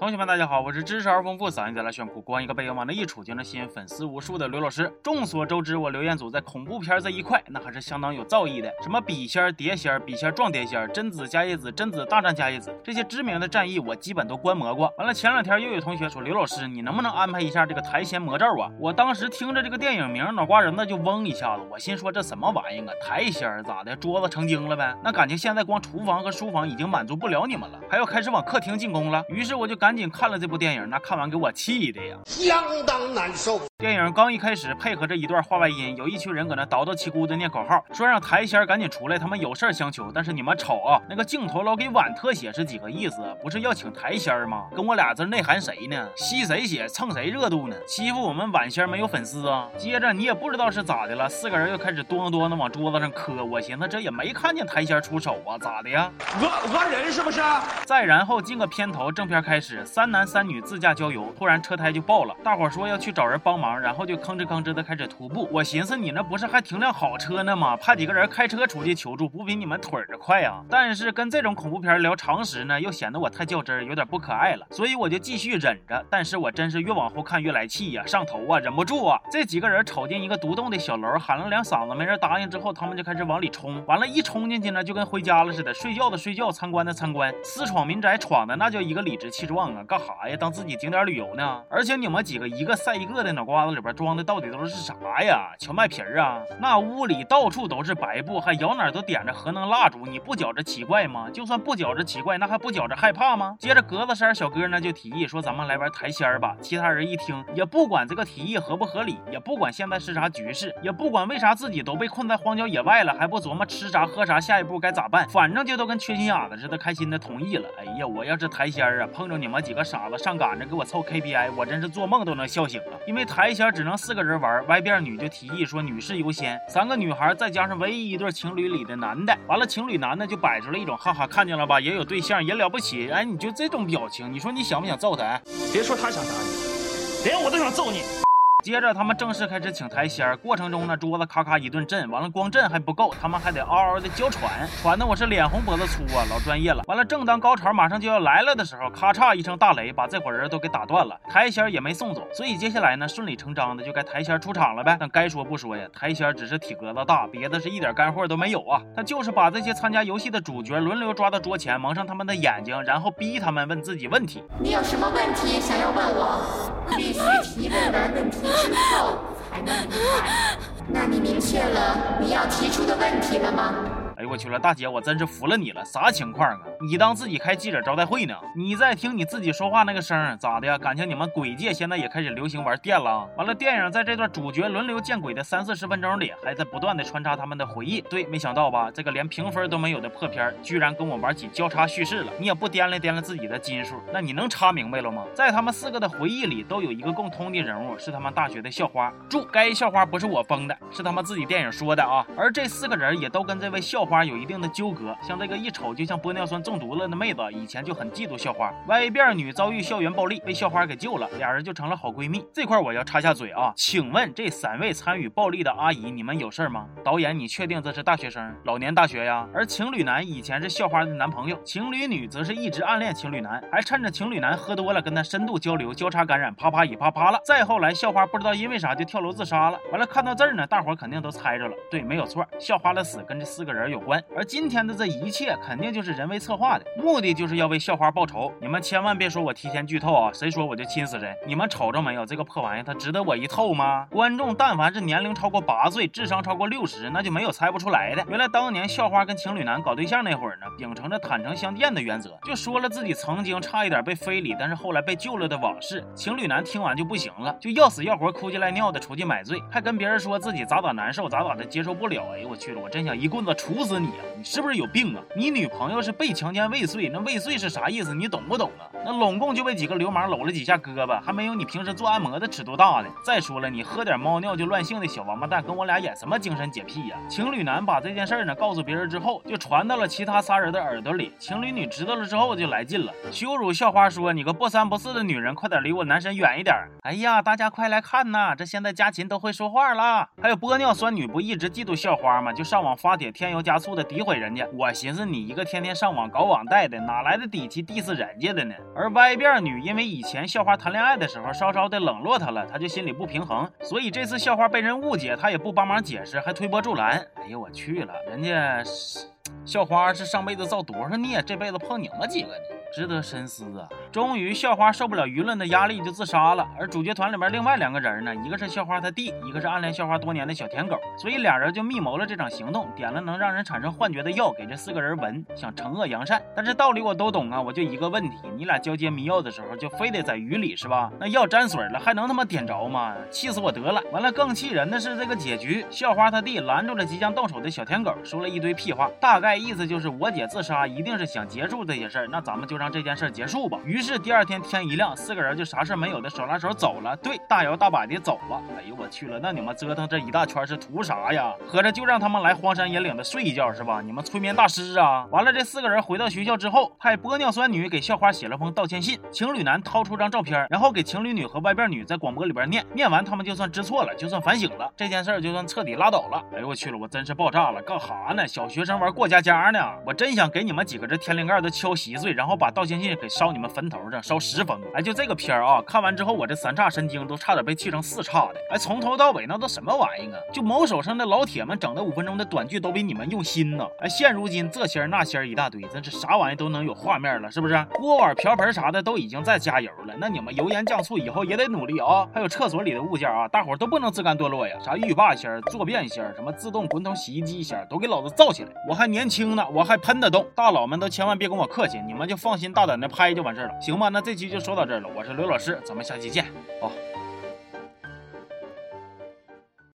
同学们，大家好，我是知识而丰富、嗓音再来炫酷、光一个背影往那一杵就能吸引粉丝无数的刘老师。众所周知，我刘彦祖在恐怖片这一块那还是相当有造诣的，什么笔仙、碟仙、笔仙撞碟仙、贞子加叶子、贞子大战加叶子，这些知名的战役我基本都观摩过。完了，前两天又有同学说，刘老师，你能不能安排一下这个台仙魔咒啊？我当时听着这个电影名，脑瓜仁子就嗡一下子，我心说这什么玩意啊？台仙咋的？桌子成精了呗？那感情现在光厨房和书房已经满足不了你们了，还要开始往客厅进攻了。于是我就赶。赶紧看了这部电影，那看完给我气的呀，相当难受。电影刚一开始，配合着一段话外音，有一群人搁那叨叨气咕的念口号，说让台仙赶紧出来，他们有事相求。但是你们瞅啊，那个镜头老给晚特写是几个意思？不是要请台仙吗？跟我俩这内涵谁呢？吸谁血，蹭谁热度呢？欺负我们晚仙没有粉丝啊？接着你也不知道是咋的了，四个人又开始咣咣的往桌子上磕。我寻思这也没看见台仙出手啊，咋的呀？讹讹人是不是？再然后进个片头，正片开始。三男三女自驾郊游，突然车胎就爆了，大伙说要去找人帮忙，然后就吭哧吭哧的开始徒步。我寻思你那不是还停辆好车呢吗？派几个人开车出去求助，不比你们腿儿快呀？但是跟这种恐怖片聊常识呢，又显得我太较真儿，有点不可爱了，所以我就继续忍着。但是我真是越往后看越来气呀，上头啊，忍不住啊！这几个人瞅见一个独栋的小楼，喊了两嗓子，没人答应之后，他们就开始往里冲。完了，一冲进去呢，就跟回家了似的，睡觉的睡觉，参观的参观，私闯民宅闯的那叫一个理直气壮啊！干啥呀？当自己景点旅游呢，而且你们几个一个赛一个的脑瓜子里边装的到底都是啥呀？荞麦皮儿啊？那屋里到处都是白布，还摇哪都点着核能蜡烛，你不觉着奇怪吗？就算不觉着奇怪，那还不觉着害怕吗？接着格子衫小哥呢就提议说咱们来玩台仙儿吧。其他人一听也不管这个提议合不合理，也不管现在是啥局势，也不管为啥自己都被困在荒郊野外了，还不琢磨吃啥喝啥，下一步该咋办？反正就都跟缺心眼子似的，开心的同意了。哎呀，我要是台仙儿啊，碰着你们几个傻子上赶着给我凑 KPI，我真是做梦都能笑醒了。因为台前只能四个人玩，歪辫女就提议说女士优先，三个女孩再加上唯一一对情侣里的男的，完了情侣男的就摆出了一种哈哈看见了吧，也有对象也了不起，哎，你就这种表情，你说你想不想揍他？别说他想打你，连我都想揍你。接着他们正式开始请台仙儿，过程中呢，桌子咔咔一顿震，完了光震还不够，他们还得嗷嗷的娇喘，喘的我是脸红脖子粗啊，老专业了。完了，正当高潮马上就要来了的时候，咔嚓一声大雷把这伙人都给打断了，台仙儿也没送走，所以接下来呢，顺理成章的就该台仙儿出场了呗。但该说不说呀，台仙儿只是体格子大，别的是一点干货都没有啊，他就是把这些参加游戏的主角轮流抓到桌前，蒙上他们的眼睛，然后逼他们问自己问题。你有什么问题想要问我？必须提问完问题之后才能离开。那你明确了你要提出的问题了吗？哎呦我去了，大姐，我真是服了你了，啥情况啊？你当自己开记者招待会呢？你在听你自己说话那个声咋的呀？感情你们鬼界现在也开始流行玩电了？完了，电影在这段主角轮流见鬼的三四十分钟里，还在不断的穿插他们的回忆。对，没想到吧？这个连评分都没有的破片，居然跟我玩起交叉叙事了。你也不掂量掂量自己的斤数，那你能插明白了吗？在他们四个的回忆里，都有一个共通的人物，是他们大学的校花。注：该校花不是我崩的，是他们自己电影说的啊。而这四个人也都跟这位校花有一定的纠葛，像这个一瞅就像玻尿酸中毒了的妹子，以前就很嫉妒校花。歪辫女遭遇校园暴力，被校花给救了，俩人就成了好闺蜜。这块我要插下嘴啊，请问这三位参与暴力的阿姨，你们有事吗？导演，你确定这是大学生？老年大学呀？而情侣男以前是校花的男朋友，情侣女则是一直暗恋情侣男，还趁着情侣男喝多了跟他深度交流，交叉感染，啪啪一啪啪了。再后来，校花不知道因为啥就跳楼自杀了。完了，看到这儿呢，大伙肯定都猜着了，对，没有错，校花的死跟这四个人有关。而今天的这一切肯定就是人为策划的，目的就是要为校花报仇。你们千万别说我提前剧透啊，谁说我就亲死谁。你们瞅着没有，这个破玩意它值得我一透吗？观众但凡是年龄超过八岁，智商超过六十，那就没有猜不出来的。原来当年校花跟情侣男搞对象那会儿呢，秉承着坦诚相见的原则，就说了自己曾经差一点被非礼，但是后来被救了的往事。情侣男听完就不行了，就要死要活、哭唧赖尿的出去买醉，还跟别人说自己咋咋难受，咋咋的接受不了。哎呦我去了，我真想一棍子杵死你啊！你是不是有病啊？你女朋友是被强奸未遂，那未遂是啥意思？你懂不懂啊？那拢共就被几个流氓搂了几下胳膊，还没有你平时做按摩的尺度大呢。再说了，你喝点猫尿就乱性的小王八蛋，跟我俩演什么精神洁癖呀？情侣男把这件事呢告诉别人之后，就传到了其他仨人的耳朵里。情侣女知道了之后就来劲了，羞辱校花说：“你个不三不四的女人，快点离我男神远一点！”哎呀，大家快来看呐，这现在家禽都会说话了。还有玻尿酸女不一直嫉妒校花吗？就上网发帖添油加醋的诋毁人家。我寻思你一个天天上网搞网贷的，哪来的底气 diss 人家的呢？而歪辫女因为以前校花谈恋爱的时候稍稍的冷落她了，她就心里不平衡，所以这次校花被人误解，她也不帮忙解释，还推波助澜。哎呦我去了，人家校花是上辈子造多少孽，这辈子碰你们几个呢？值得深思啊！终于，校花受不了舆论的压力就自杀了。而主角团里面另外两个人呢，一个是校花她弟，一个是暗恋校花多年的小舔狗。所以俩人就密谋了这场行动，点了能让人产生幻觉的药给这四个人闻，想惩恶扬善。但这道理我都懂啊，我就一个问题：你俩交接迷药的时候就非得在雨里是吧？那药沾水了还能他妈点着吗？气死我得了！完了，更气人的是这个结局，校花她弟拦住了即将动手的小舔狗，说了一堆屁话，大概意思就是我姐自杀一定是想结束这些事儿，那咱们就让这件事结束吧。于于是第二天天一亮，四个人就啥事没有的手拉手走了。对，大摇大摆的走了。哎呦我去了，那你们折腾这一大圈是图啥呀？合着就让他们来荒山野岭的睡一觉是吧？你们催眠大师啊！完了，这四个人回到学校之后，派玻尿酸女给校花写了封道歉信，情侣男掏出张照片，然后给情侣女和外边女在广播里边念，念完他们就算知错了，就算反省了，这件事就算彻底拉倒了。哎呦我去了，我真是爆炸了，干哈呢？小学生玩过家家呢？我真想给你们几个这天灵盖都敲稀碎，然后把道歉信给烧你们坟头上，烧十封。哎，就这个片儿啊，看完之后我这三叉神经都差点被气成四叉的。哎，从头到尾那都什么玩意儿啊？就某手上的老铁们整的五分钟的短剧都比你们用心呢。哎，现如今这仙儿那仙儿一大堆，真是啥玩意都能有画面了，是不是？锅碗瓢盆啥的都已经在加油了，那你们油盐酱醋以后也得努力啊。还有厕所里的物件啊，大伙都不能自甘堕落呀。啥浴霸仙儿、坐便仙儿、什么自动滚筒洗衣机仙儿，都给老子造起来！我还年轻呢，我还喷得动。大佬们都千万别跟我客气，你们就放心大胆的拍就完事儿了，行吧？那这期就说到这儿了，我是刘老师，咱们下期见，好。